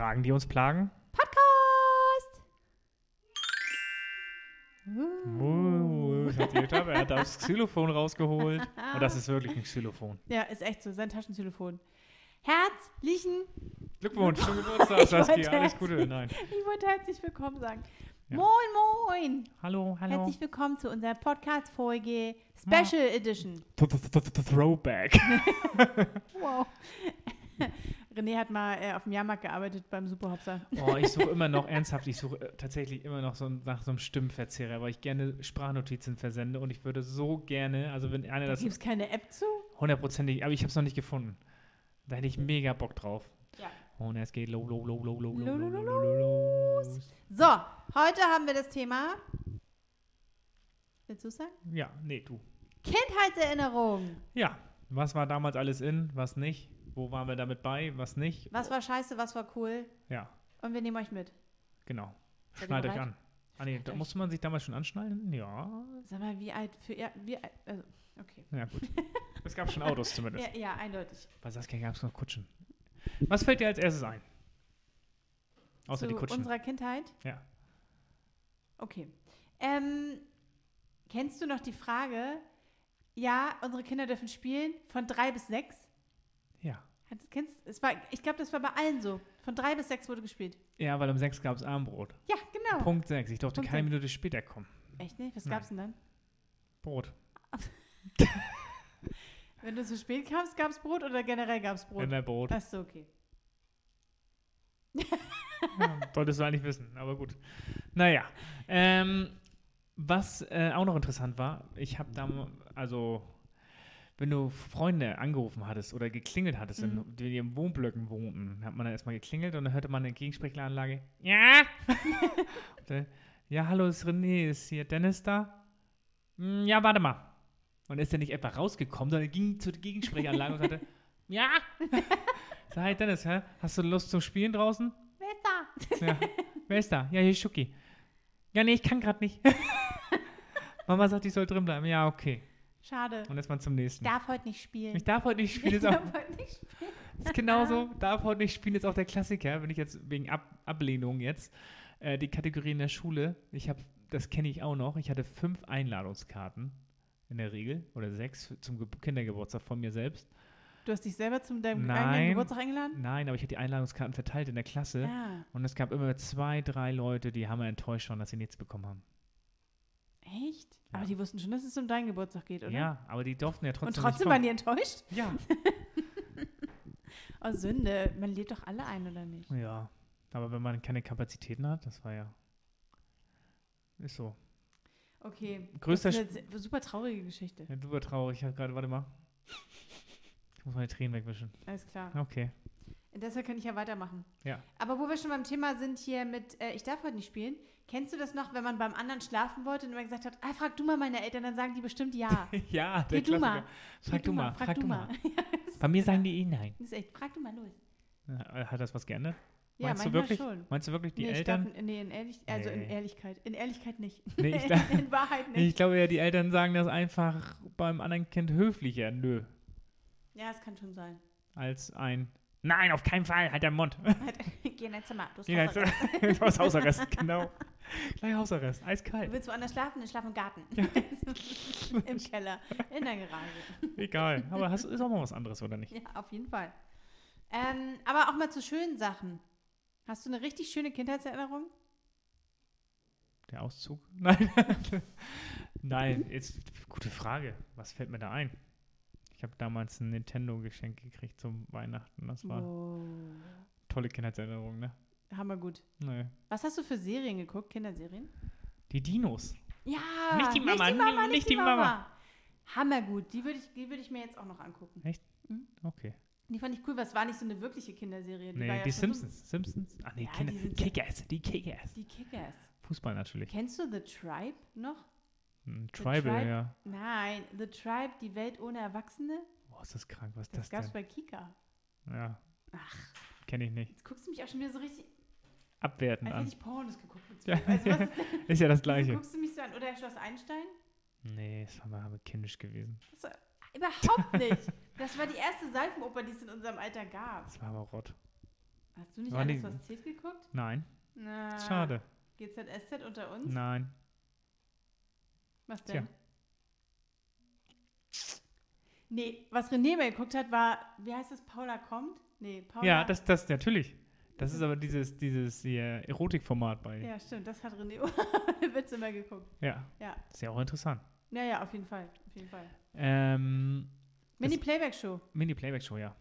Fragen, die uns plagen? Podcast! Uh, geklappt. Er hat das Xylophon rausgeholt. Und das ist wirklich ein Xylophon. Ja, ist echt so, sein Taschentelefon. Herzlichen, Glückwunsch zum Geburtstag, Saskia. Alles Gute. Nein. ich wollte herzlich willkommen sagen. Ja. Moin, moin! Hallo, hallo. Herzlich willkommen zu unserer Podcast-Folge Special Edition. Th- th- Throwback. Wow. René hat mal äh, auf dem Jahrmarkt gearbeitet beim Superhopser. Oh, ich suche immer noch, ernsthaft, ich suche äh, tatsächlich immer noch so nach so einem Stimmverzehrer, weil ich gerne Sprachnotizen versende und ich würde so gerne, also wenn einer Da das gibt es keine App zu? hundertprozentig, aber ich habe es noch nicht gefunden. Da hätte ich mega Bock drauf. Ja. Und es geht lo, lo, lo, lo, lo, lo, Lo, lo, lo, lo, lo, lo, los. So, heute haben wir das Thema. Willst du es sagen? Ja, nee, du. Kindheitserinnerung. Ja, was war damals alles in, was nicht? Wo waren wir damit bei, was nicht? Was war scheiße, was war cool? Ja, Und wir nehmen euch mit. genau. Seid Schnallt euch an. Ah, nee, da musste man sich damals schon anschnallen? Ja. Sag mal, wie alt für ihr. Wie alt, also, okay. Ja, gut. es gab schon Autos zumindest. Ja, ja, eindeutig. Bei Saskia gab es noch Kutschen. Was fällt dir als erstes ein? Außer Zu die Kutschen. unserer Kindheit? Ja. Okay. Ähm, kennst du noch die Frage, ja, unsere Kinder dürfen spielen von drei bis sechs? Ja. Hat- Kennst, es war, ich glaube, das war bei allen so. Von drei bis sechs wurde gespielt. Ja, weil um sechs gab es Armbrot. Ja, genau. Punkt sechs. Ich durfte Punkt keine sechs. Minute später kommen. Echt nicht? Was Nein. gab's denn dann? Brot. Wenn du zu spät kamst, gab's Brot oder generell gab's Brot? Immer Brot. Das ist so okay. Ja, solltest du eigentlich wissen, aber gut. Naja. Ähm, was äh, auch noch interessant war, ich habe da, also, wenn du Freunde angerufen hattest oder geklingelt hattest, Mhm. in, die in Wohnblöcken wohnten, hat man dann erstmal geklingelt und dann hörte man in der Gegensprechanlage, ja. dann, ja, hallo, ist René, ist hier Dennis da? "Hm, ja, warte mal. Und ist der nicht etwa rausgekommen, sondern ging zur Gegensprechanlage und sagte, ja. Sag, hi Dennis, hä? hast du Lust zum Spielen draußen? Wer ist da? Ja. Wer ist da? Ja, hier ist Schuki. Ja, nee, ich kann gerade nicht. Mama sagt, ich soll drin bleiben. Ja, okay. Schade. Und jetzt mal zum nächsten. Darf heute nicht spielen. Ich darf heute nicht spielen. Ich darf heute nicht spielen. ist genauso. Darf heute nicht spielen. Ist auch der Klassiker. Wenn ich jetzt wegen Ab Ablehnung jetzt äh, die Kategorie in der Schule. Ich habe, das kenne ich auch noch. Ich hatte fünf Einladungskarten in der Regel oder sechs zum Ge Kindergeburtstag von mir selbst. Du hast dich selber zum deinem Nein. eigenen Geburtstag eingeladen? Nein, aber ich hatte die Einladungskarten verteilt in der Klasse. Ja. Und es gab immer zwei, drei Leute, die haben enttäuscht waren, dass sie nichts bekommen haben. Echt? Aber die wussten schon, dass es um deinen Geburtstag geht, oder? Ja, aber die durften ja trotzdem Und trotzdem waren die enttäuscht? Ja. Oh, Sünde. Man lädt doch alle ein, oder nicht? Ja, aber wenn man keine Kapazitäten hat, das war ja. Ist so. Okay. Größter das ist eine super traurige Geschichte. Ja, super traurig. Ich habe gerade, warte mal. Ich muss meine Tränen wegwischen. Alles klar. Okay. Deshalb kann ich ja weitermachen. Ja. Aber wo wir schon beim Thema sind hier mit, äh, ich darf heute nicht spielen. Kennst du das noch, wenn man beim anderen schlafen wollte und man gesagt hat, ah, frag du mal meine Eltern, dann sagen die bestimmt ja. ja, der Geh du mal. Frag du mal, frag du mal. Bei mir sagen die eh nein. das ist echt, frag du mal los. Ja, Hat das was geändert? Ja, Meinst du wirklich? schon. Meinst du wirklich die nee, Eltern? Glaub, nee, in Ehrlich, also in Nee. Ehrlichkeit. In Ehrlichkeit nicht. Nee, ich glaub- in Wahrheit nicht. Ich glaube ja, die Eltern sagen das einfach beim anderen Kind höflicher, nö, Ja, es kann schon sein. als ein Nein, auf keinen Fall, halt deinen Mund. Geh in dein Zimmer. Du hast Hausarrest. Du hast Hausarrest, genau. Gleich Hausarrest, Du eiskalt. willst woanders schlafen? Dann schlaf im Garten. Im Keller. In der Garage. Egal, aber hast, ist auch mal was anderes, oder nicht? Ja, auf jeden Fall. Ähm, aber auch mal zu schönen Sachen. Hast du eine richtig schöne Kindheitserinnerung? Der Auszug? Nein. Nein, jetzt gute Frage. Was fällt mir da ein? Ich habe damals ein Nintendo-Geschenk gekriegt zum Weihnachten. Das war Wow. tolle Kindheitserinnerung, ne? Hammergut. Nee. Was hast du für Serien geguckt? Kinderserien? Die Dinos. Ja, Nicht die Mama, nicht die Mama, nicht die Mama. Hammergut. Die würde ich, die würd ich mir jetzt auch noch angucken. Okay. Die fand ich cool, weil es war nicht so eine wirkliche Kinderserie. Die Nee, ja die Simpsons. Simpsons? Ach nee, Ja, Kinder. die Kickers, die Kickers. So, die Kickers. Fußball natürlich. Kennst du The Tribe noch? Hm, Tribal, Tribe? ja. Nein, The Tribe, die Welt ohne Erwachsene. Boah, ist das krank. Was ist Das, das, gab's denn? bei Kika. Ja. Ach. Kenne ich nicht. Jetzt guckst du mich auch schon wieder so richtig, Abwerten als an. hätte ich Pornos geguckt. Ja. Also, ist Ist ja das Gleiche. guckst du mich so an? Oder Schloss Einstein? Nee, das war aber kindisch gewesen. Das war, überhaupt nicht. Das war die erste Seifenoper, die es in unserem Alter gab. Das war aber Rott. Hast du nicht War alles, was zählt geguckt? Nein, Na, schade. GZSZ unter uns? Nein. Was Tja. denn? Nee, was René mal geguckt hat, war, wie heißt es, Paula kommt? Nee, Paula. Ja, das, das natürlich. Das ist aber dieses, dieses hier Erotikformat bei. Ja, stimmt, das hat René Witz immer geguckt. Ja. Ja. Ist ja auch interessant. Ja, ja, auf jeden Fall. Auf jeden Fall. Ähm, Mini-Playback-Show. Mini-Playback-Show, ja.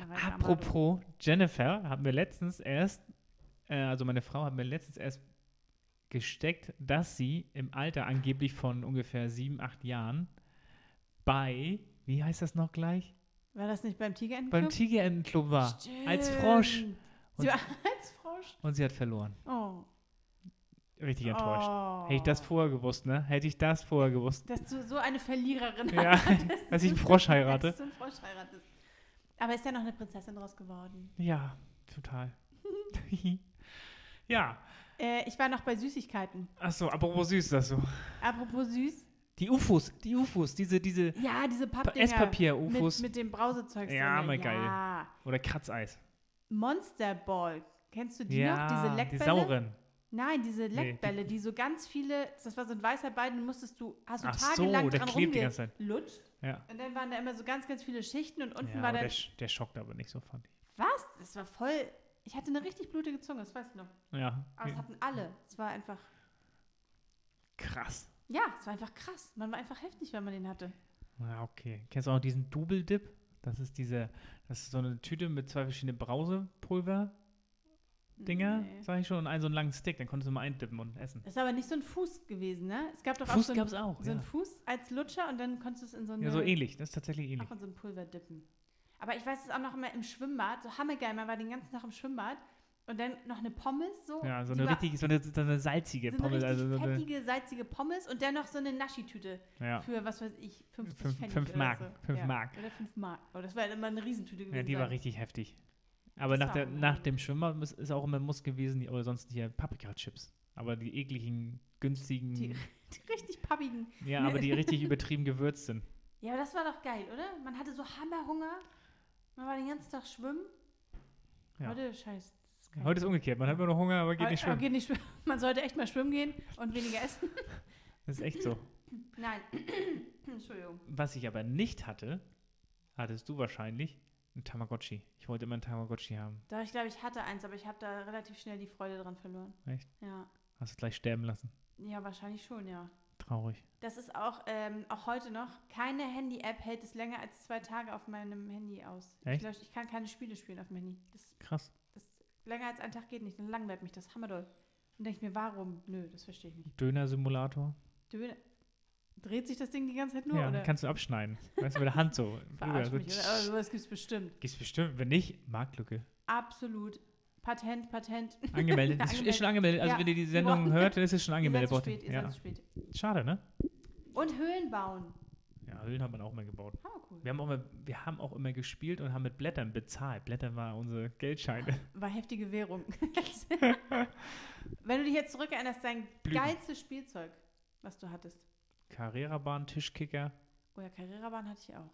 Amado. Apropos Jennifer, haben wir letztens erst, äh, also meine Frau hat mir letztens erst gesteckt, dass sie im Alter angeblich von ungefähr sieben, acht Jahren bei, wie heißt das noch gleich? War das nicht beim Tigerentenclub? Beim Tigerentenclub war. Stimmt. Als Frosch. Sie war als Frosch? Und sie hat verloren. Oh. Richtig enttäuscht. Oh. Hätte ich das vorher gewusst, ne? Hätte ich das vorher gewusst. Dass du so eine Verliererin Ja, dass ich einen Frosch heirate. Dass du einen Frosch heiratest. Aber ist ja noch eine Prinzessin draus geworden. Ja, total. ja. Äh, ich war noch bei Süßigkeiten. Achso, apropos süß ist das so. Apropos süß. Die UFOs, die UFOs, diese, diese Ja, diese Pappdinger. Esspapier-UFOs. Mit, mit dem Brausezeug. Ja, mal geil. Ja. oder Kratzeis. Monster Ball. Kennst du die ja, noch? Diese die Leckbälle? sauren. Nein, diese die- Leckbälle, die so ganz viele, das war so ein weißer Ball, den musstest du, hast du Ach so, tagelang der dran die rumgelutscht. Ja, Und dann waren da immer so ganz, ganz viele Schichten und unten ja war dann, der, der schockt aber nicht so, fand ich. was? Das war voll, ich hatte eine richtig blutige Zunge, das weiß ich noch. Ja, Aber es hatten alle. Es war einfach, krass. Ja, es war einfach krass. Man war einfach heftig, wenn man den hatte. Ja, okay. Kennst du auch diesen Double Dip? Das ist diese, das ist so eine Tüte mit zwei verschiedenen Brausepulver-Dinger, Nee. sag ich schon, und einen so einen langen Stick, dann konntest du mal eindippen und essen. Das ist aber nicht so ein Fuß gewesen, ne? Es gab doch auch Fuß so, gab's ein, auch, so einen ja. Fuß als Lutscher und dann konntest du es in so eine, Ja, so ähnlich, das ist tatsächlich ähnlich. auch in so ein Pulver dippen. Aber ich weiß es auch noch immer im Schwimmbad, so hammergeil, man war den ganzen Tag im Schwimmbad und dann noch eine Pommes so. Ja, so die eine war- richtig, so eine, so eine salzige so eine Pommes, also so eine, fettige, salzige Pommes und dann noch so eine Naschitüte ja. für, was weiß ich, 50 Fünf- Pfennig fünf Mark, So. fünf ja. Mark. Oder 5 Mark. Oh, das war immer eine Riesentüte gewesen. ja, die war sein. richtig heftig. Aber Das nach, der, nach dem Schwimmer ist, ist auch immer Muss gewesen, oder sonst hier Paprika-Chips. Aber die ekligen, günstigen, Die- Die richtig pappigen. ja, aber die richtig übertrieben gewürzt sind. Ja, aber das war doch geil, oder? Man hatte so Hammerhunger. Man war den ganzen Tag schwimmen. Ja. Heute, scheiß. Heute ist umgekehrt, man hat immer noch Hunger, aber geht nicht Aber schwimmen. geht nicht schwimmen. Man sollte echt mal schwimmen gehen und weniger essen. Das ist echt so. Nein. Entschuldigung. Was ich aber nicht hatte, hattest du wahrscheinlich, ein Tamagotchi. Ich wollte immer ein Tamagotchi haben. Doch, ich glaube, ich hatte eins, aber ich habe da relativ schnell die Freude dran verloren. Echt? Ja. Hast es gleich sterben lassen. Ja, wahrscheinlich schon, ja. Traurig. Das ist auch, ähm, auch heute noch, keine Handy-App hält es länger als zwei Tage auf meinem Handy aus. Echt? Ich, lösch- ich kann keine Spiele spielen auf dem Handy. Das, Krass. Länger als ein Tag geht nicht, dann langweilt mich das hammerdoll. Und denke ich mir, warum? Nö, das verstehe ich nicht. Döner-Simulator. Döner. Dreht sich das Ding die ganze Zeit nur, ja, oder? kannst du abschneiden. Weißt du, mit der Hand so. Verarsch mich, so oder? Aber sowas gibt es bestimmt. Gibt's bestimmt. Wenn nicht, Marktlücke. Absolut. Patent, Patent. Angemeldet. ist, ist schon angemeldet. Also Ja, wenn ihr die Sendung brauchen- hört, dann ist es schon Ihr angemeldet seid zu worden. spät, ihr Ja. seid zu spät. Schade, ne? Und Höhlen bauen. Ja, Höhlen hat man auch mal gebaut. Ah, cool. Wir haben, auch immer, wir haben auch immer gespielt und haben mit Blättern bezahlt. Blätter war unsere Geldscheine. War heftige Währung. Wenn du dich jetzt zurückerinnerst, dein Blüten. geilstes Spielzeug, was du hattest. Carrera-Bahn, Tischkicker. Oh ja, Carrera-Bahn hatte ich auch.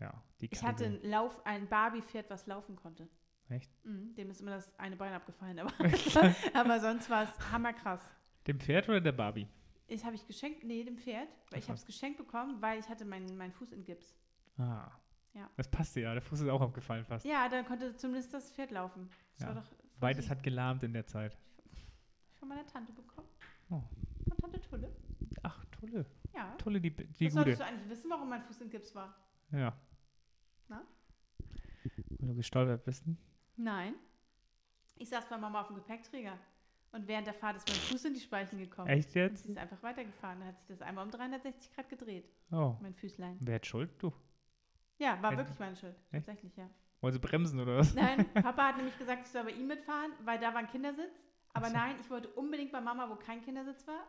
Ja, die Ich hatte ein, Lauf, ein Barbie-Pferd, was laufen konnte. Echt? Mhm, dem ist immer das eine Bein abgefallen, aber, aber sonst war es hammerkrass. Dem Pferd oder der Barbie? Ich habe ich geschenkt, nee, dem Pferd, weil ich habe es geschenkt bekommen, weil ich hatte meinen meinen Fuß in Gips. Ah. Ja. Das passte ja. Der Fuß ist auch abgefallen fast. Ja, dann konnte zumindest das Pferd laufen. Das Ja. Beides hat gelahmt in der Zeit. von meiner Tante bekommen. Oh. Von Tante Tulle. Ach, tolle. Ja. Tolle, die, die das gute. solltest du eigentlich wissen, warum mein Fuß in Gips war. Ja. Na? Weil du gestolpert bist. Nein. Ich saß bei Mama auf dem Gepäckträger. Und während der Fahrt ist mein Fuß in die Speichen gekommen. Echt Und jetzt? sie ist einfach weitergefahren. Dann hat sich das einmal um 360 Grad gedreht, Oh. mein Füßlein. Wer hat Schuld? Du. Ja, war Echt? wirklich meine Schuld. Tatsächlich, ja. Wollen sie bremsen oder was? Nein, Papa hat nämlich gesagt, ich soll bei ihm mitfahren, weil da war ein Kindersitz. Aber so. nein, ich wollte unbedingt bei Mama, wo kein Kindersitz war.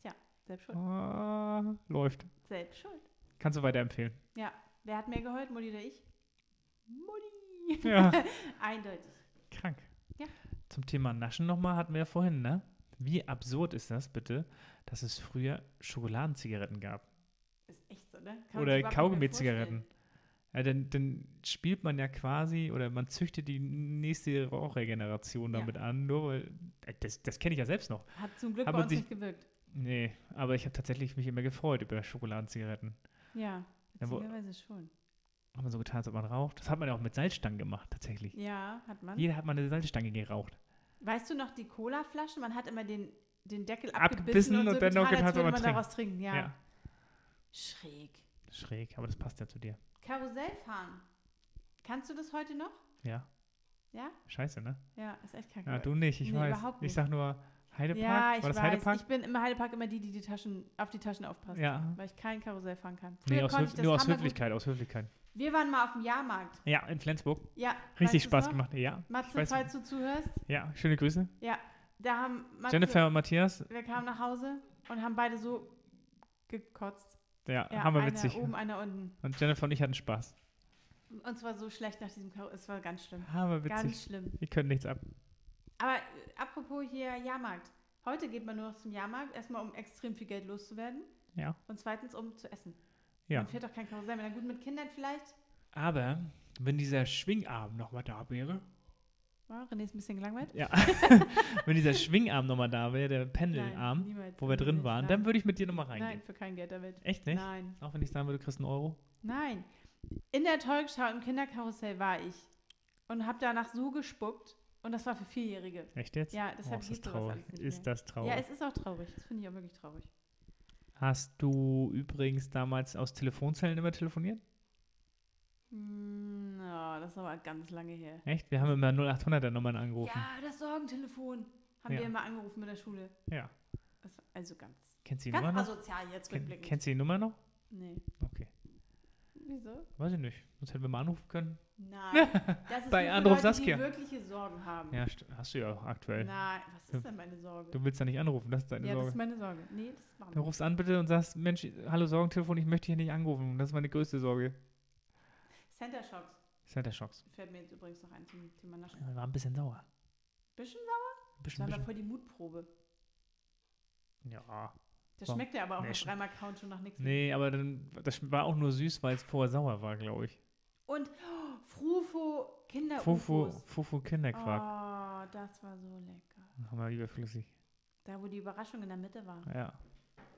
Tja, selbst schuld. Ah, läuft. Selbst schuld. Kannst du weiterempfehlen. Ja, wer hat mehr geheult, Mutti oder ich? Mutti. Ja. Eindeutig. Krank. Ja. Zum Thema Naschen nochmal hatten wir ja vorhin, ne? Wie absurd ist das bitte, dass es früher Schokoladenzigaretten gab? Ist echt so, ne? Kann Oder Kaugummi-Zigaretten. Ja, dann, dann spielt man ja quasi oder man züchtet die nächste Rauchergeneration Ja. damit an, nur weil, äh, das, das kenne ich ja selbst noch. Hat zum Glück Hat bei uns sich- nicht gewirkt. Nee, aber ich habe tatsächlich mich immer gefreut über Schokoladenzigaretten. Ja, Ja, wo- witzigerweise schon. Hat man so getan, als ob man raucht. Das hat man ja auch mit Salzstangen gemacht, tatsächlich. Ja, hat man. Jeder hat mal eine Salzstange geraucht. Weißt du noch die Cola-Flasche? Man hat immer den, den Deckel Abgebissen abgebissen, und, und so dann noch getan, getan, als würde man man daraus trinken. Ja. Ja. Schräg. Schräg, aber das passt ja zu dir. Karussell fahren. Kannst du das heute noch? Ja. Ja? Scheiße, ne? Ja, ist echt kacke. Ja, du nicht, ich Nee, weiß. überhaupt Ich nicht. sag nur Heidepark. ja, ich War das weiß. Heidepark? Ich bin im Heidepark immer die, die die Taschen, auf die Taschen aufpasst. ja. Weil ich kein Karussell fahren kann. Nee, Früher aus konnte Höf ich nur aus. Höflichkeit, aus Höflichkeit. Wir waren mal auf dem Jahrmarkt. Ja, in Flensburg. Ja. Richtig Spaß noch? gemacht. Ja. Matze, falls du zuhörst. Ja, schöne Grüße. Ja, da haben Matze, Jennifer und Matthias. wir kamen nach Hause und haben beide so gekotzt. Ja, Ja, hammer einer witzig. oben, einer unten. Und Jennifer und ich hatten Spaß. Und zwar so schlecht nach diesem Karussell. Es war ganz schlimm. Hammer witzig. Ganz schlimm. Wir können nichts ab. Aber äh, apropos hier Jahrmarkt. Heute geht man nur noch zum Jahrmarkt. Erstmal, um extrem viel Geld loszuwerden. Ja. Und zweitens, um zu essen. Ja. Man fährt doch kein Karussell mehr. Na gut, mit Kindern vielleicht. Aber wenn dieser Schwingarm nochmal da wäre. Ja, René ist ein bisschen gelangweilt. Ja. wenn dieser Schwingarm nochmal da wäre, der Pendelarm, Nein, wo wir drin waren, Nein. dann würde ich mit dir nochmal reingehen. Nein, für kein Geld Welt. Echt nicht? Nein. Auch wenn ich sagen würde, du kriegst einen Euro. Nein. In der Talkshow im Kinderkarussell war ich. Und habe danach so gespuckt. Und das war für Vierjährige. Echt jetzt? Ja, oh, deshalb ist das traurig. Ist das traurig. Ja, es ist auch traurig. Das finde ich auch wirklich traurig. Hast du übrigens damals aus Telefonzellen immer telefoniert? Hm, ja, das ist aber ganz lange her. Echt? Wir haben immer 0800er Nummern angerufen. Ja, das Sorgentelefon haben Ja. wir immer angerufen mit der Schule. Ja. War also ganz, Kennst du die ganz Nummer noch? asozial jetzt Ken, kennst du die Nummer noch? nee. Okay. Wieso? Weiß ich nicht. Sonst hätten wir mal anrufen können. Nein. Das ist Bei Anruf Leute, Saskia. die wirkliche Sorgen haben. Ja, st- hast du ja auch aktuell. Nein, was ist denn meine Sorge? Du willst da nicht anrufen, das ist deine ja, das Sorge. ist meine Sorge. Nee, das machen Du wir. rufst an bitte und sagst, Mensch, hallo Sorgentelefon, ich möchte hier nicht anrufen. Das ist meine größte Sorge. Center Shocks Center Shocks. fällt mir jetzt übrigens noch ein zum Thema Naschen. Ja, war ein bisschen sauer. Bisschen Das bisschen, war aber bisschen. voll die Mutprobe. Ja. Das War- schmeckt ja aber auch nee, nach dreimal Kauen schon nach nichts. mehr. Nee, aber dann, das war auch nur süß, weil es vorher sauer war, glaube ich. Und oh, Frufo kinder Fufu, Fufu Kinderquark. Oh, das war so lecker. Haben wir überflüssig. Da, wo die Überraschung in der Mitte war. Ja.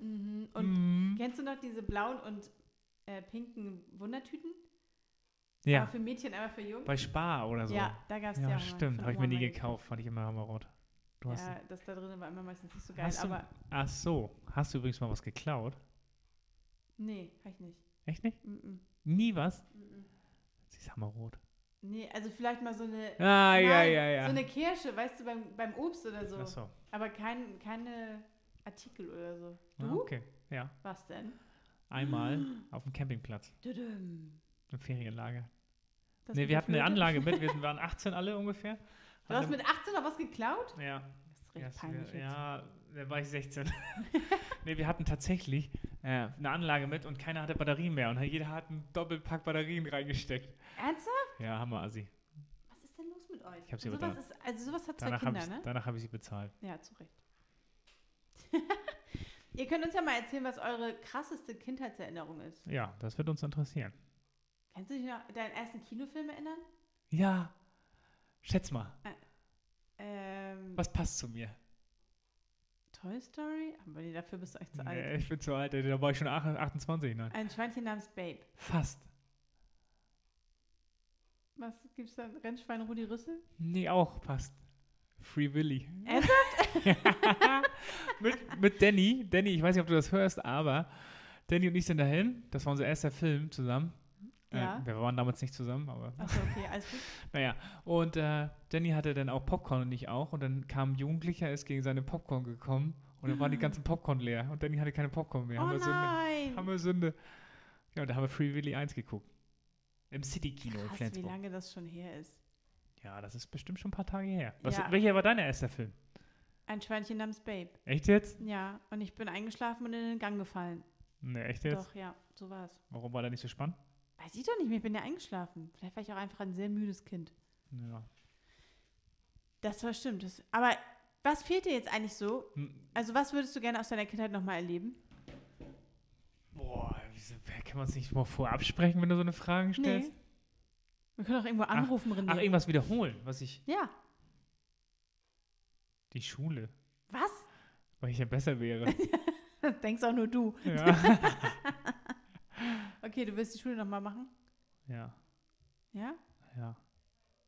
Mhm. Und Mhm. kennst du noch diese blauen und äh, pinken Wundertüten? Ja, Einmal für Mädchen, einmal für Jungs. bei Spar oder so. Ja, da gab es Ja, ja auch stimmt. Habe ich mir nie gekauft. Fand ich immer hammerrot. Du hast, Ja, das da drin war immer meistens nicht so geil, Hast du- aber ach so. Hast du übrigens mal was geklaut? nee, kann ich nicht. Echt nicht? Mm -mm. Nie was? Mm. Sie ist hammerrot. Nee, also vielleicht mal so eine, Ah, ja, Nein, ja, ja. so eine Kirsche, weißt du, beim, beim Obst oder so. ach so. Aber kein, keine Artikel oder so. Ah, Du? okay. Ja. Was denn? Einmal auf dem Campingplatz. Im Ferienlager. Das nee, wir hatten eine? Anlage mit. Wir waren 18 alle ungefähr. Du hast mit 18 noch was geklaut? Ja. Das ist richtig peinlich wir-. Ja, da war ich 16. nee, wir hatten tatsächlich äh, eine Anlage mit und keiner hatte Batterien mehr. Und jeder hat einen Doppelpack Batterien reingesteckt. Ernsthaft? Ja, Hammer, Assi. Was ist denn los mit euch? Ich hab sie Und sowas ist, Also sowas hat zwei Danach habe Kinder, ich, ne? danach hab ich sie bezahlt. Ja, zu Recht. Ihr könnt uns ja mal erzählen, was eure krasseste Kindheitserinnerung ist. Ja, das wird uns interessieren. Kannst du dich noch an deinen ersten Kinofilm erinnern? Ja. Schätz mal, Ähm, was passt zu mir? Toy Story? Aber nee, dafür bist du echt zu alt. Nee, ich bin zu alt, da war ich schon 8 28, nein. Ein Schweinchen namens Babe. Fast. Was gibt's da? Rennschwein Rudi Rüssel? Nee, auch fast. Free Willy. Ernsthaft? mit, mit Danny. Danny, ich weiß nicht, ob du das hörst, aber Danny und ich sind dahin. Das war unser erster Film zusammen. Ja. Äh, wir waren damals nicht zusammen, aber Achso, okay, alles gut. naja. Und äh, Danny hatte dann auch Popcorn und ich auch. Und dann kam ein Jugendlicher, ist gegen seine Popcorn gekommen. Und dann waren die ganzen Popcorn leer. Und Danny hatte keine Popcorn mehr. Oh haben, wir Sünde, nein! haben wir Sünde. Ja, und da haben wir Free Willy 1 geguckt. Im City-Kino in Krass, wie Flensburg. lange das schon her ist. Ja, das ist bestimmt schon ein paar Tage her. Was, Ja. Welcher war dein erster Film? Ein Schweinchen namens Babe. Echt jetzt? Ja, und ich bin eingeschlafen und in den Gang gefallen. Ne, echt jetzt? Doch, ja, so war's. Warum war der nicht so spannend? Weiß ich doch nicht mehr, ich bin ja eingeschlafen. Vielleicht war ich auch einfach ein sehr müdes Kind. Ja. Das war stimmt. Das, aber was fehlt dir jetzt eigentlich so? Hm, Also was würdest du gerne aus deiner Kindheit nochmal erleben? Boah, wieso, kann können wir uns nicht mal vorab sprechen, wenn du so eine Frage stellst? Nee. Wir können auch irgendwo anrufen, René. Ach, irgendwas wiederholen, was ich. Ja. Die Schule. Was? Weil ich ja besser wäre. Das denkst auch nur du. ja. Okay, du willst die Schule nochmal machen? ja. Ja? Ja.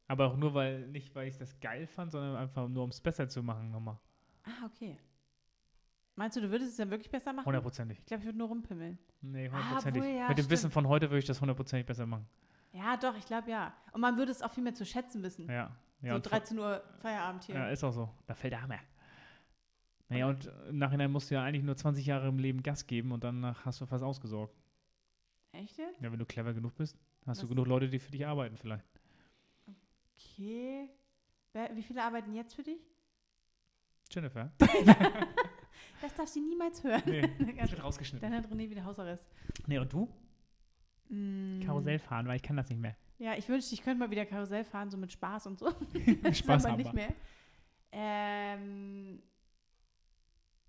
Aber auch nur, weil, nicht weil ich das geil fand, sondern einfach nur, um es besser zu machen nochmal. Ah, okay. Meinst du, du würdest es dann wirklich besser machen? Hundertprozentig. Ich glaube, ich würde nur rumpimmeln. Nee, Ah, hundertprozentig. obwohl, ja, Mit dem stimmt. Wissen von heute würde ich das hundertprozentig besser machen. Ja, doch, ich glaube ja. Und man würde es auch viel mehr zu schätzen wissen. Ja. ja so und 13 Uhr Feierabend hier. Ja, ist auch so. Da fällt der Hammer. Naja, und im Nachhinein musst du ja eigentlich nur 20 Jahre im Leben Gas geben und danach hast du fast ausgesorgt. Echt jetzt? Ja, wenn du clever genug bist, hast du Was- genug Leute, die für dich arbeiten vielleicht. Okay. Wie viele arbeiten jetzt für dich? Jennifer? Das darf sie niemals hören. Nee, das wird rausgeschnitten. Dann hat René wieder Hausarrest. Nee, und du? Mm, Karussell fahren, weil ich kann das nicht mehr. Ja, ich wünschte, ich könnte mal wieder Karussell fahren, so mit Spaß und so. Spaß aber nicht mehr. Ähm,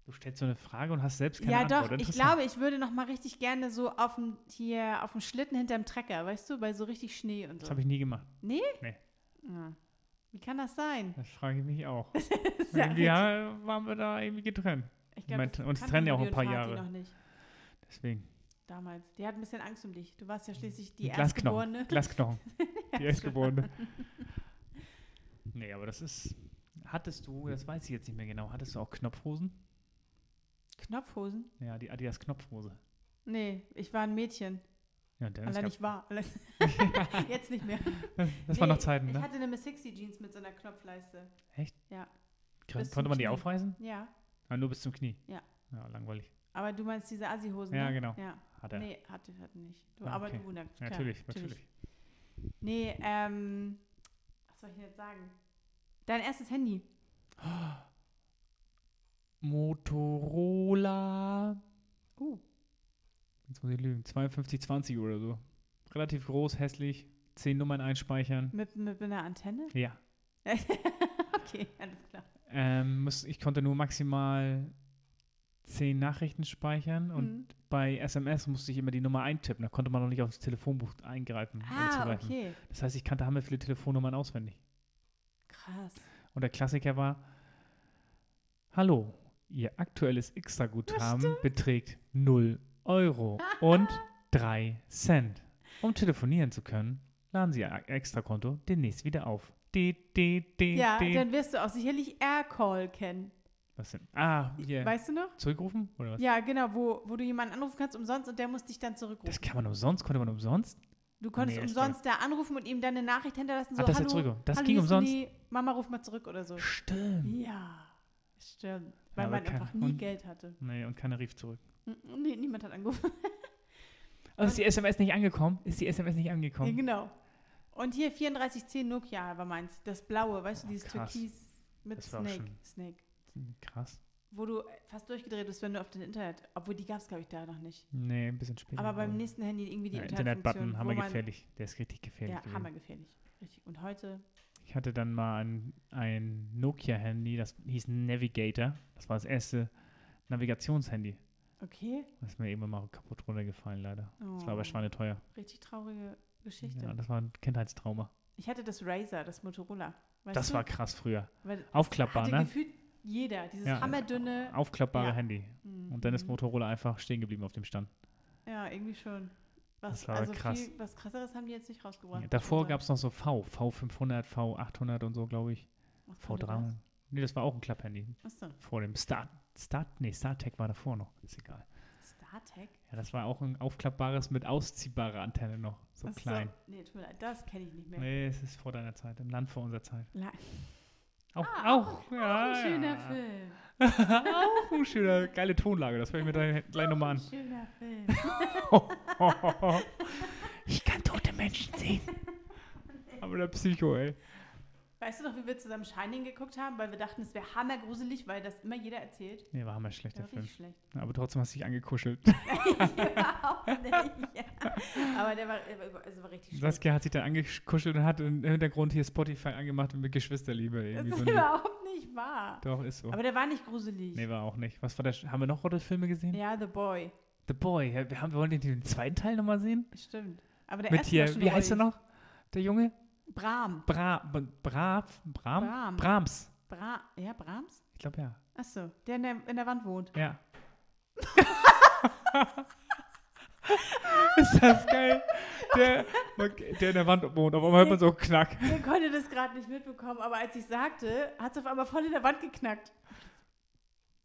Du stellst so eine Frage und hast selbst keine ja, Antwort. doch. Ich glaube, ich würde noch mal richtig gerne so auf dem hier auf dem Schlitten hinterm Trecker, weißt du, bei so richtig Schnee und Das so. habe ich nie gemacht. Ja. Wie kann das sein? Das frage ich mich auch. Das ja irgendwie ja, waren wir da irgendwie getrennt. Ich glaub, Moment, das uns trennen ja auch ein paar Jahre. Noch nicht, Deswegen. damals. Die hat ein bisschen Angst um dich. Du warst ja schließlich die Die. Erstgeborene. Glasknochen. Die Erstgeborene. Nee, aber das ist. Hattest du, das weiß ich jetzt nicht mehr genau, hattest du auch Knopfhosen? Knopfhosen? Ja, die Adidas Knopfhose. Nee, ich war ein Mädchen. Ja, Dennis Allein ich war. Jetzt nicht mehr. Das waren Nee, noch Zeiten, Ich ne? hatte eine Miss Sixty Jeans mit so einer Knopfleiste. Kon- bis zum Konnte man die Knie. aufreißen? Ja. Ah, nur bis zum Knie. Ja. Ja, langweilig. Aber du meinst diese Assi-Hosen? Ja, ne? genau. Ja. Hat er. Nee, hatte, hatte nicht. Du, Ah, aber okay. du, na, Ja, klar, natürlich, natürlich. Nee, ähm, was soll ich denn jetzt sagen? Dein erstes Handy. Motorola. Uh. Jetzt muss ich lügen. 5220 oder so. Relativ groß, hässlich. Zehn Nummern einspeichern. Mit, mit einer Antenne? Ja. okay, alles klar. Ähm, muss, ich konnte nur maximal zehn Nachrichten speichern und Mhm. bei SMS musste ich immer die Nummer eintippen. Da konnte man noch nicht aufs Telefonbuch eingreifen. Ah, okay. Das heißt, ich kannte hammer viele Telefonnummern auswendig. Krass. Und der Klassiker war: Hallo, Ihr aktuelles Extraguthaben beträgt 0 Euro und 3 Cent. Um telefonieren zu können, laden Sie Ihr Extrakonto demnächst wieder auf. D, D, D, Ja, dann wirst du auch sicherlich Aircall kennen. Was denn? Ah, hier. Weißt du noch? Zurückrufen? Oder was? Ja, genau, wo, wo du jemanden anrufen kannst umsonst und der muss dich dann zurückrufen. Das kann man umsonst? Konnte man umsonst? du konntest Nee, ist umsonst da anrufen und ihm dann eine Nachricht hinterlassen, so, Ach, das ist hallo, jetzt zurück. Das hallo, ging ist umsonst? René, Mama, ruf mal zurück oder so. Stimmt. Ja, stimmt. Weil aber man kein- einfach nie und- Geld hatte. Nee, und keiner rief zurück. Nee, niemand hat angerufen. Also ist die SMS nicht angekommen? Ist die SMS nicht Ja, angekommen? genau. Und hier 3410 Nokia war meins. Das blaue, weißt du, Oh, dieses krass. Türkis mit Snake. Snake. Krass. Wo du fast durchgedreht bist, wenn du auf den Internet. Obwohl die gab es, glaube ich, da noch nicht. Nee, ein bisschen später. Aber beim nächsten Handy irgendwie die ja. Internet-Button, hammergefährlich. Der ist richtig gefährlich. Ja, gewesen. hammergefährlich. Richtig. Und heute, Ich hatte dann mal ein, ein Nokia-Handy, das hieß Navigator. Das war das erste Navigationshandy. okay. Das ist mir irgendwann mal kaputt runtergefallen, leider. Das war Oh, aber schweineteuer. Richtig traurige Geschichte. Ja, das war ein Kindheitstrauma. Ich hatte das Razer, das Motorola. Das du? war krass früher. Weil Aufklappbar, hatte ne? gefühlt jeder. Dieses Ja, hammerdünne. Aufklappbare Ja. Handy. Mhm. Und dann ist Motorola einfach stehen geblieben auf dem Stand. Ja, irgendwie schon. Was, Das war also krass. Viel, was krasseres haben die jetzt nicht rausgebracht. Ja, davor gab es noch so V, V500, V800 und so, glaube ich. Was war denn V300. Nee, das war auch ein Klapphandy. Achso, Vor dem Start. Start, nee, StarTech war davor noch. Ist egal. StarTech? Ja, das war auch ein aufklappbares mit ausziehbarer Antenne noch. So Achso, klein. Nee, tut mir leid, das kenne ich nicht mehr. Nee, es ist vor deiner Zeit, im Land vor unserer Zeit. La Auch, Ah, auch, ja. ein schöner. Film. auch ein schöner, geile Tonlage. Das höre ich mir gleich, gleich nochmal Ein an. schöner Film. Ich kann tote Menschen sehen. Aber der Psycho, ey. Weißt du noch, wie wir zusammen Shining geguckt haben? Weil wir dachten, es wäre hammergruselig, weil das immer jeder erzählt. Nee, war hammer Der schlechter war Film. schlecht. Aber trotzdem hast du dich angekuschelt. Überhaupt nicht. Aber der war, der war, also war richtig schlecht. Saskia hat sich dann angekuschelt und hat im Hintergrund hier Spotify angemacht und mit Geschwisterliebe. Das Irgendwie ist so überhaupt nicht wahr. Doch, ist so. Aber der war nicht gruselig. Nee, war auch nicht. Was war der? Haben wir noch Filme gesehen? Ja, The Boy. The Boy. Ja, wir, haben, wir wollen den, den zweiten Teil nochmal sehen. Stimmt. Aber der Mit erste hier, war schon wie heißt er noch? Der Junge? Bram. Bra, B- Brav, Bram? Bram. Brahms. Bra ja, Brahms? Ich glaube ja. Achso, der in, der in der Wand wohnt. Ja. Ist das geil? Der, der in der Wand wohnt, auf einmal hört man so Knack. Ihr konntet das gerade nicht mitbekommen, aber als ich sagte, hat es auf einmal voll in der Wand geknackt.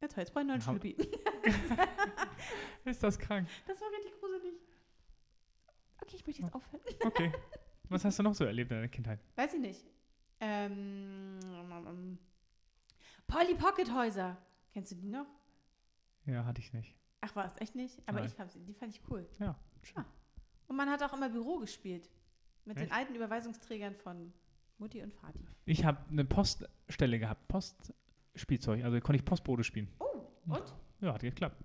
Ja, toll, jetzt brauche ich einen Hab- Schnuppi. Ist das krank? Das war richtig gruselig. Okay, ich möchte jetzt aufhören. Okay. Was hast du noch so erlebt in deiner Kindheit? Weiß ich nicht. Ähm, ähm, Polly Pocket Häuser. Kennst du die noch? Ja, hatte ich nicht. Ach was, echt nicht? Aber Nein. ich hab sie, die fand ich cool. Ja. Und man hat auch immer Büro gespielt. Mit den Echt? alten Überweisungsträgern von Mutti und Vati. Ich habe eine Poststelle gehabt, Postspielzeug, also konnte ich Postbote spielen. Oh, und? Ja, hat geklappt.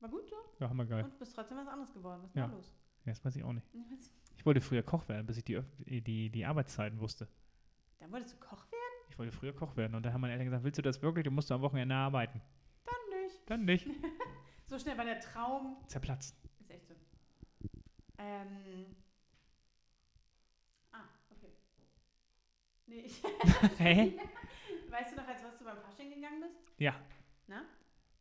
War gut so? Ja, hammergeil. Und bist trotzdem was anderes geworden. Was Ja. war los? Ja, das weiß ich auch nicht. Ich wollte früher Koch werden, bis ich die, die, die Arbeitszeiten wusste. Dann wolltest du Koch werden? Ich wollte früher Koch werden und da haben meine Eltern gesagt, willst du das wirklich? Du musst am Wochenende arbeiten. Dann nicht. Dann nicht. So schnell war der Traum. Zerplatzt. Ist echt so. Ähm. Ah, okay. Nee, ich. Hä? weißt du noch, als was du beim Fasching gegangen bist? Ja. Na?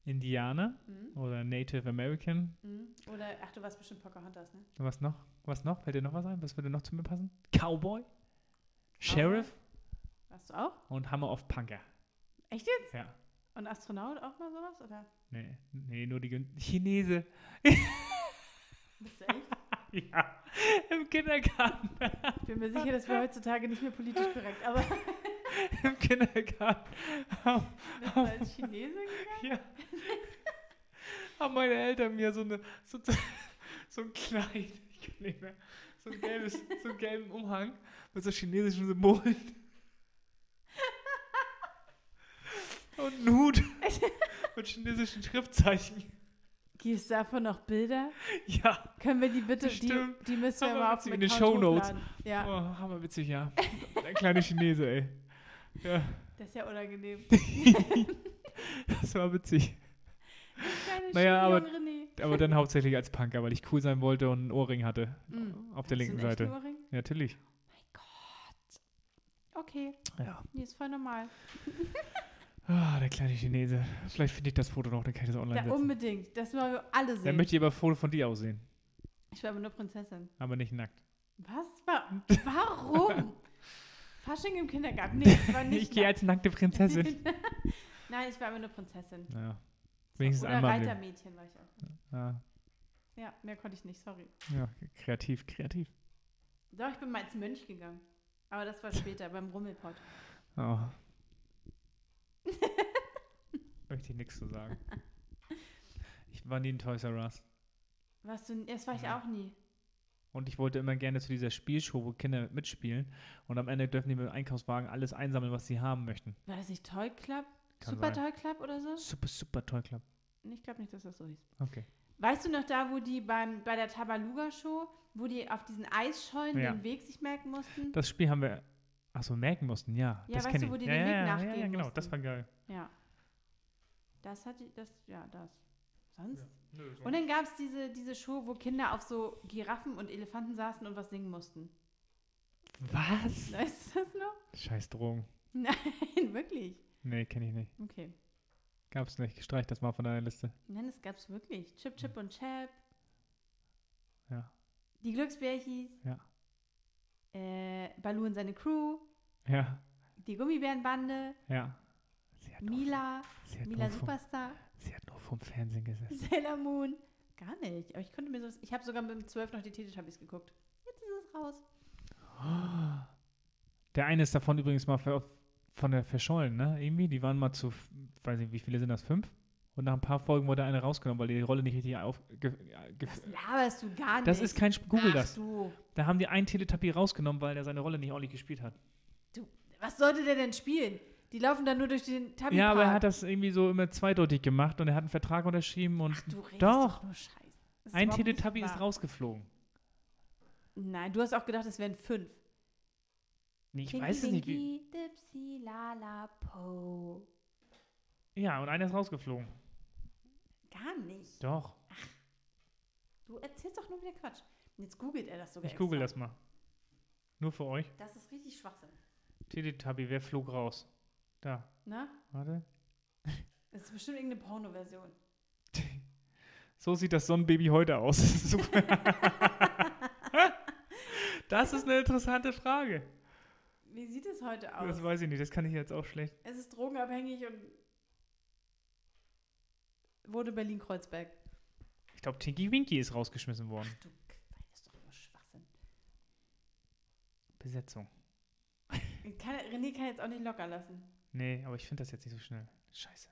Indianer Mhm. oder Native American. Mhm. Oder, ach, du warst bestimmt Pocahontas, ne? Was noch? Was noch? Fällt dir noch was ein? Was würde noch zu mir passen? Cowboy? Sheriff? Warst du auch? Und Hammer of Punker. Echt jetzt? Ja. Und Astronaut auch mal sowas? Oder? Nee, nee, nur die Chinese. Bist du echt? ja, im Kindergarten. Ich bin mir sicher, das wäre heutzutage nicht mehr politisch korrekt, aber Im Kindergarten. bist du als Chinese gegangen? ja. Haben meine Eltern mir so, eine, so, so ein Kleid, ich kann nicht mehr, so ein gelbes, so einen gelben Umhang mit so chinesischen Symbolen. Und einen Hut mit chinesischen Schriftzeichen. Gibt es davon noch Bilder? Ja, Können wir die bitte, die, die müssen wir mal auf den Shownotes. hochladen. Ja, oh, hammerwitzig, ja. Der kleine Chinese, ey. Ja, das ist ja unangenehm. das war witzig. Kleine Naja, aber-. Aber dann hauptsächlich als Punker, weil ich cool sein wollte und einen Ohrring hatte. Mm. Auf der Hast du linken einen echten Seite. Ohrring? Ja, natürlich. Mein Gott. Okay, Ja. nee, ist voll normal. Ah, der kleine Chinese. Vielleicht finde ich das Foto noch, dann kann ich das online Ja, setzen. unbedingt. Das wollen wir alle Dann sehen. möchte ich aber ein Foto von dir aussehen. Ich war aber nur Prinzessin. Aber nicht nackt. Was? Wa- Warum? Fasching im Kindergarten? Nee, ich war nicht. ich gehe als nackte Prinzessin. Nein, ich war immer nur Prinzessin. ja. Wenigstens Oder einmal. Reitermädchen war ich auch. Ja. Ja, mehr konnte ich nicht, sorry. ja, kreativ, kreativ. Doch, ich bin mal als Mönch gegangen. Aber das war später, beim Rummelpott. Oh. Möchte ich nichts zu sagen. Ich war nie in Toys R Us. Was du, das war ich Ja. auch nie. Und ich wollte immer gerne zu dieser Spielshow, wo Kinder mitspielen. Und am Ende dürfen die mit dem Einkaufswagen alles einsammeln, was sie haben möchten. War das nicht Toy Club? Kann Super sein. Toy Club oder so? Super, super Toy Club. Ich glaube nicht, dass das so hieß. Okay. Weißt du noch da, wo die beim, bei der Tabaluga-Show, wo die auf diesen Eisschollen Ja. den Weg sich merken mussten? Das Spiel haben wir. Achso, merken mussten, ja. Ja, das weißt du, wo die ja, den ja, Weg nachgehen ja, genau, mussten? das war geil. Ja. Das hat die, das, ja, das. Sonst? Und dann gab es diese, diese Show, wo Kinder auf so Giraffen und Elefanten saßen und was singen mussten. Was? Weißt du das noch? Scheiß Drogen. Nein, wirklich. Nee, kenne ich nicht. Okay. Gab's nicht. Streich das mal von deiner Liste. Nein, das gab's wirklich. Chip, Chip und Chap. Ja. Die Glücksbärchis. Ja. Äh, Balu und seine Crew. Ja. Die Gummibärenbande. Ja. Mila. Mila nur, vom, Superstar. sie hat nur vom Fernsehen gesessen. Sailor Moon. Gar nicht. Aber ich konnte mir so. Ich habe sogar mit 12 noch die Teletubbies geguckt. Jetzt ist es raus. Der eine ist davon übrigens mal von der verschollen, ne? Irgendwie. Die waren mal zu, weiß nicht, wie viele sind das? Fünf? Und nach ein paar Folgen wurde eine rausgenommen, weil die Rolle nicht richtig auf. Ge, ge, Das laberst du gar nicht. das ist kein Google das. Du. Da haben die einen Teletubby rausgenommen, weil der seine Rolle nicht ordentlich gespielt hat. Was sollte der denn spielen? Die laufen dann nur durch den Tabi Ja, aber er hat das irgendwie so immer zweideutig gemacht und er hat einen Vertrag unterschrieben und Ach, du redest Doch. doch nur Scheiß. Das ein Teletubby ist rausgeflogen. Nein, du hast auch gedacht, es wären fünf. Nee, Ich Pinky, weiß es nicht. Wie, Dipsy, Lala, Po. ja, und einer ist rausgeflogen. Gar nicht. Doch. Du erzählst doch nur wieder Quatsch. Jetzt googelt er das sogar Ich google das extra. mal. Nur für euch. Das ist richtig Schwachsinn. Teletubby, wer flog raus? Da, Na? warte. Das ist bestimmt irgendeine Porno-Version. So sieht das Sonnenbaby heute aus. Super. das ist eine interessante Frage. Wie sieht es heute aus? Das weiß ich nicht, das kann ich jetzt auch schlecht. Es ist drogenabhängig und wurde Berlin-Kreuzberg. Ich glaube, Tinky Winky ist rausgeschmissen worden. Du, das ist doch nur Schwachsinn. Besetzung. Ich Kann, René kann jetzt auch nicht locker lassen. Nee, aber ich finde das jetzt nicht so schnell. Scheiße.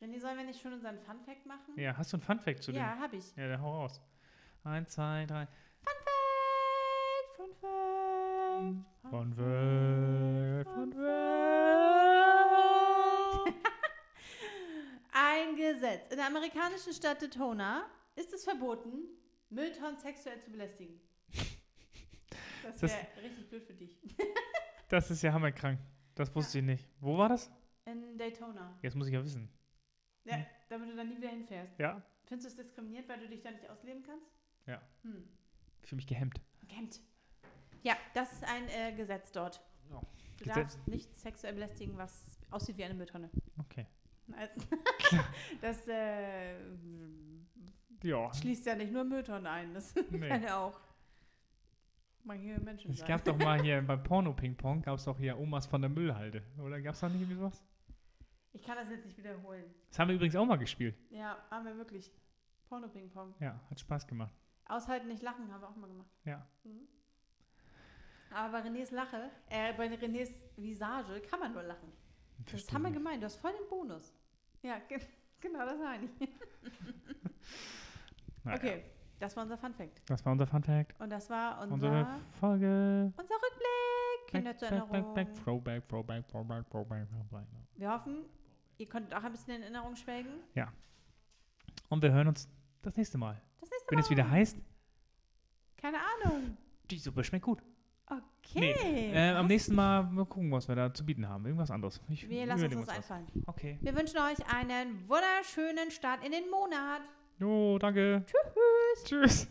René, sollen wir nicht schon unseren Fun-Fact machen? Ja, hast du ein Funfact zu dem? ja hab ich. Ja, dann hau raus. Eins, zwei, drei. Fun-Fact! Fun-Fact! Funfact, Funfact. Ein Gesetz. In der amerikanischen Stadt Daytona ist es verboten, Mülltonnen sexuell zu belästigen. Das- wäre richtig blöd für dich. Das ist ja hammerkrank. Das wusste ich nicht. Wo war das? In Daytona. Jetzt muss ich ja wissen. Ja, damit du da nie wieder hinfährst. Ja? Findest du es diskriminiert, weil du dich da nicht ausleben kannst? Ja. Hm. Ich fühle mich gehemmt. Kennt. Ja, das ist ein äh, Gesetz dort. Ja. Du Gesetz- darfst nicht sexuell belästigen, was aussieht wie eine Mülltonne. Okay. Also, das äh, Ja. schließt ja nicht nur Mülltonnen ein. Das Nee. kann ja auch manche Menschen Es sein. gab doch mal hier beim Porno-Ping-Pong, gab es doch hier Omas von der Müllhalde. Oder gab es da nicht irgendwie sowas? Ich kann das jetzt nicht wiederholen. Das haben wir übrigens auch mal gespielt. Ja, haben wir wirklich. Porno-Ping-Pong. Ja, hat Spaß gemacht. Aushalten, nicht lachen, haben wir auch mal gemacht. Ja. Mhm. Aber bei Renés Lache, äh, bei Renés Visage kann man nur lachen. Das Verstehe haben wir gemeint, du hast voll den Bonus. Ja, ge genau, das meine ich. Naja, Okay, das war unser Fun Fact. Das war unser Funfact. Und das war unser, Unsere Folge. unser Rückblick. Kinder zur back, back, Erinnerung. back, throwback, throwback, throwback, throwback, throwback. Wir hoffen, ihr konntet auch ein bisschen in Erinnerung schwelgen. Und wir hören uns das nächste Mal. Das nächste Wenn Mal. es wieder heißt, Keine Ahnung. die Suppe schmeckt gut. Okay. Äh, am nächsten Mal mal gucken, was wir da zu bieten haben. Irgendwas anderes. Ich Wir lassen uns was. einfallen. Okay. Wir wünschen euch einen wunderschönen Start in den Monat. Jo, danke. Tschüss. Tschüss.